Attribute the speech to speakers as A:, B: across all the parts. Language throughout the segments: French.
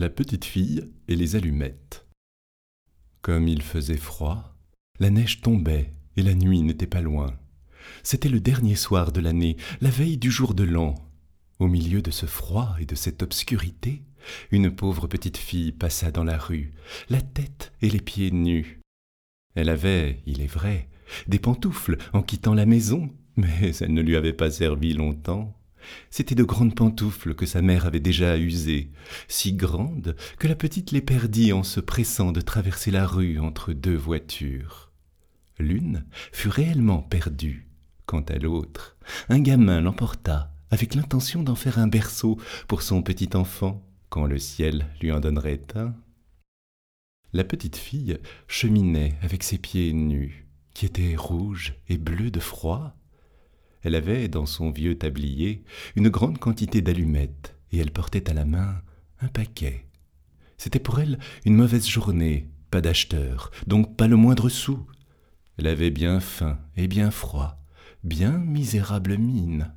A: La petite fille et les allumettes. Comme il faisait froid, la neige tombait et la nuit n'était pas loin. C'était le dernier soir de l'année, la veille du jour de l'an. Au milieu de ce froid et de cette obscurité, une pauvre petite fille passa dans la rue, la tête et les pieds nus. Elle avait, il est vrai, des pantoufles en quittant la maison, mais elles ne lui avaient pas servi longtemps. C'étaient de grandes pantoufles que sa mère avait déjà usées, si grandes que la petite les perdit en se pressant de traverser la rue entre deux voitures. L'une fut réellement perdue. Quant à l'autre, un gamin l'emporta avec l'intention d'en faire un berceau pour son petit enfant quand le ciel lui en donnerait un. La petite fille cheminait avec ses pieds nus, qui étaient rouges et bleus de froid, elle avait dans son vieux tablier une grande quantité d'allumettes, et elle portait à la main un paquet. C'était pour elle une mauvaise journée, pas d'acheteur, donc pas le moindre sou. Elle avait bien faim et bien froid, bien misérable mine.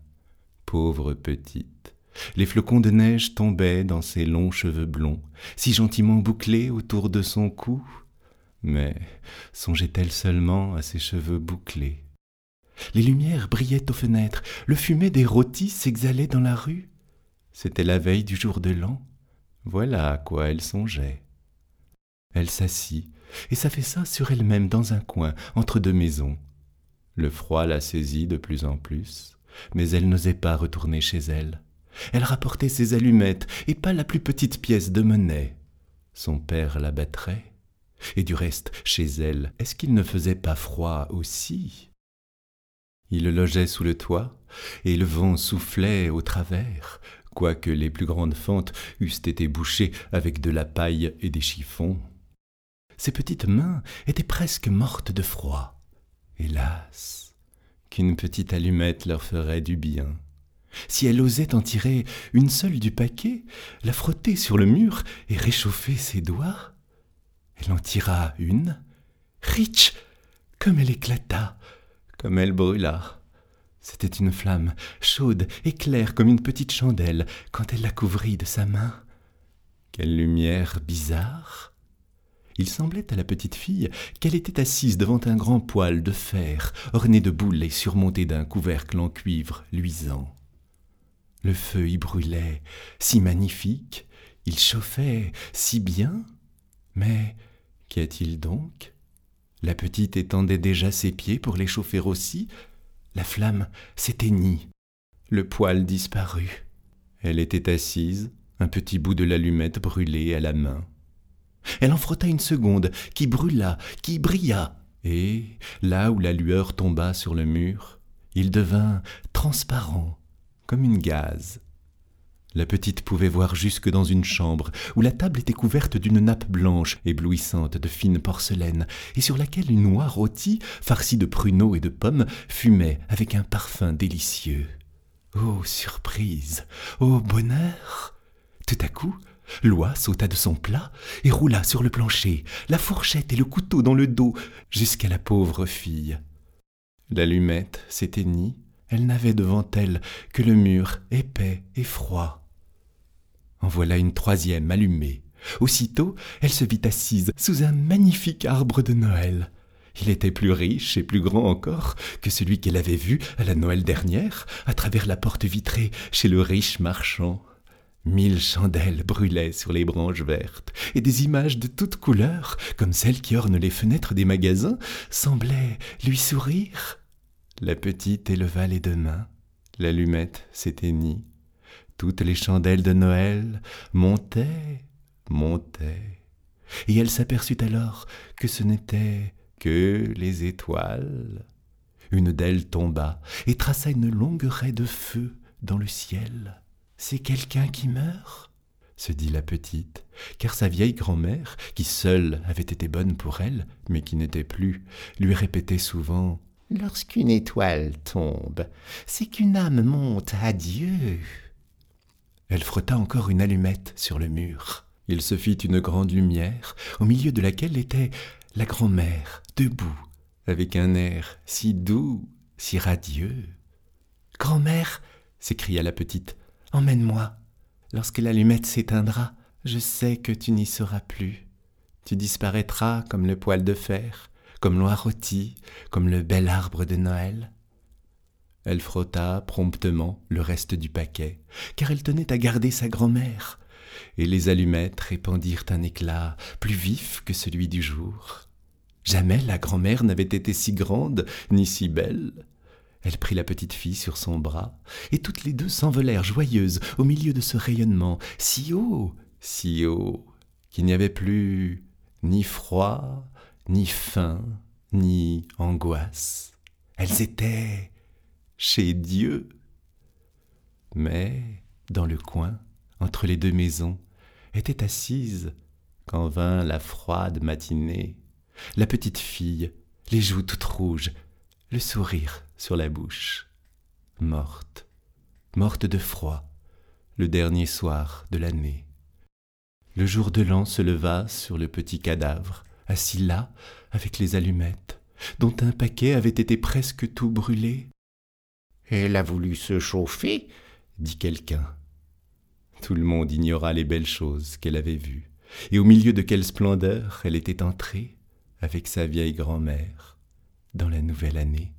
A: Pauvre petite. Les flocons de neige tombaient dans ses longs cheveux blonds, si gentiment bouclés autour de son cou. Mais songeait-elle seulement à ses cheveux bouclés? Les lumières brillaient aux fenêtres, le fumet des rôtis s'exhalait dans la rue. C'était la veille du jour de l'an. Voilà à quoi elle songeait. Elle s'assit et s'affaissa sur elle-même dans un coin, entre deux maisons. Le froid la saisit de plus en plus, mais elle n'osait pas retourner chez elle. Elle rapportait ses allumettes et pas la plus petite pièce de monnaie. Son père la battrait. Et du reste, chez elle, est-ce qu'il ne faisait pas froid aussi? Il logeait sous le toit, et le vent soufflait au travers, quoique les plus grandes fentes eussent été bouchées avec de la paille et des chiffons. Ses petites mains étaient presque mortes de froid. Hélas, qu'une petite allumette leur ferait du bien. Si elle osait en tirer une seule du paquet, la frotter sur le mur et réchauffer ses doigts, elle en tira une. Rich, comme elle éclata, comme elle brûla. C'était une flamme, chaude et claire comme une petite chandelle, quand elle la couvrit de sa main. Quelle lumière bizarre Il semblait à la petite fille qu'elle était assise devant un grand poêle de fer, orné de boules et surmonté d'un couvercle en cuivre luisant. Le feu y brûlait, si magnifique, il chauffait si bien. Mais qu'y a-t-il donc? La petite étendait déjà ses pieds pour les chauffer aussi. La flamme s'éteignit. Le poêle disparut. Elle était assise, un petit bout de l'allumette brûlé à la main. Elle en frotta une seconde, qui brûla, qui brilla, et, là où la lueur tomba sur le mur, il devint transparent, comme une gaze. La petite pouvait voir jusque dans une chambre où la table était couverte d'une nappe blanche éblouissante de fine porcelaine et sur laquelle une noix rôtie, farcie de pruneaux et de pommes, fumait avec un parfum délicieux. Oh surprise Oh bonheur Tout à coup, l'oie sauta de son plat et roula sur le plancher, la fourchette et le couteau dans le dos, jusqu'à la pauvre fille. L'allumette s'éteignit, elle n'avait devant elle que le mur épais et froid. En voilà une troisième allumée. Aussitôt, elle se vit assise sous un magnifique arbre de Noël. Il était plus riche et plus grand encore que celui qu'elle avait vu à la Noël dernière, à travers la porte vitrée chez le riche marchand. Mille chandelles brûlaient sur les branches vertes, et des images de toutes couleurs, comme celles qui ornent les fenêtres des magasins, semblaient lui sourire. La petite éleva les deux mains, l'allumette s'éteignit, toutes les chandelles de Noël montaient, montaient, et elle s'aperçut alors que ce n'étaient que les étoiles. Une d'elles tomba et traça une longue raie de feu dans le ciel. C'est quelqu'un qui meurt se dit la petite, car sa vieille grand-mère, qui seule avait été bonne pour elle, mais qui n'était plus, lui répétait souvent Lorsqu'une étoile tombe, c'est qu'une âme monte à Dieu. Elle frotta encore une allumette sur le mur. Il se fit une grande lumière, au milieu de laquelle était la grand-mère, debout, avec un air si doux, si radieux. Grand-mère, s'écria la petite, emmène-moi. Lorsque l'allumette s'éteindra, je sais que tu n'y seras plus. Tu disparaîtras comme le poil de fer, comme l'oie rôtie, comme le bel arbre de Noël. Elle frotta promptement le reste du paquet, car elle tenait à garder sa grand-mère, et les allumettes répandirent un éclat plus vif que celui du jour. Jamais la grand-mère n'avait été si grande ni si belle. Elle prit la petite fille sur son bras, et toutes les deux s'envolèrent joyeuses au milieu de ce rayonnement, si haut, si haut, qu'il n'y avait plus ni froid, ni faim, ni angoisse. Elles étaient chez Dieu. Mais, dans le coin, entre les deux maisons, était assise, quand vint la froide matinée, la petite fille, les joues toutes rouges, le sourire sur la bouche, morte, morte de froid, le dernier soir de l'année. Le jour de l'an se leva sur le petit cadavre, assis là, avec les allumettes, dont un paquet avait été presque tout brûlé.
B: Elle a voulu se chauffer,
A: dit quelqu'un. Tout le monde ignora les belles choses qu'elle avait vues, et au milieu de quelle splendeur elle était entrée, avec sa vieille grand-mère, dans la nouvelle année.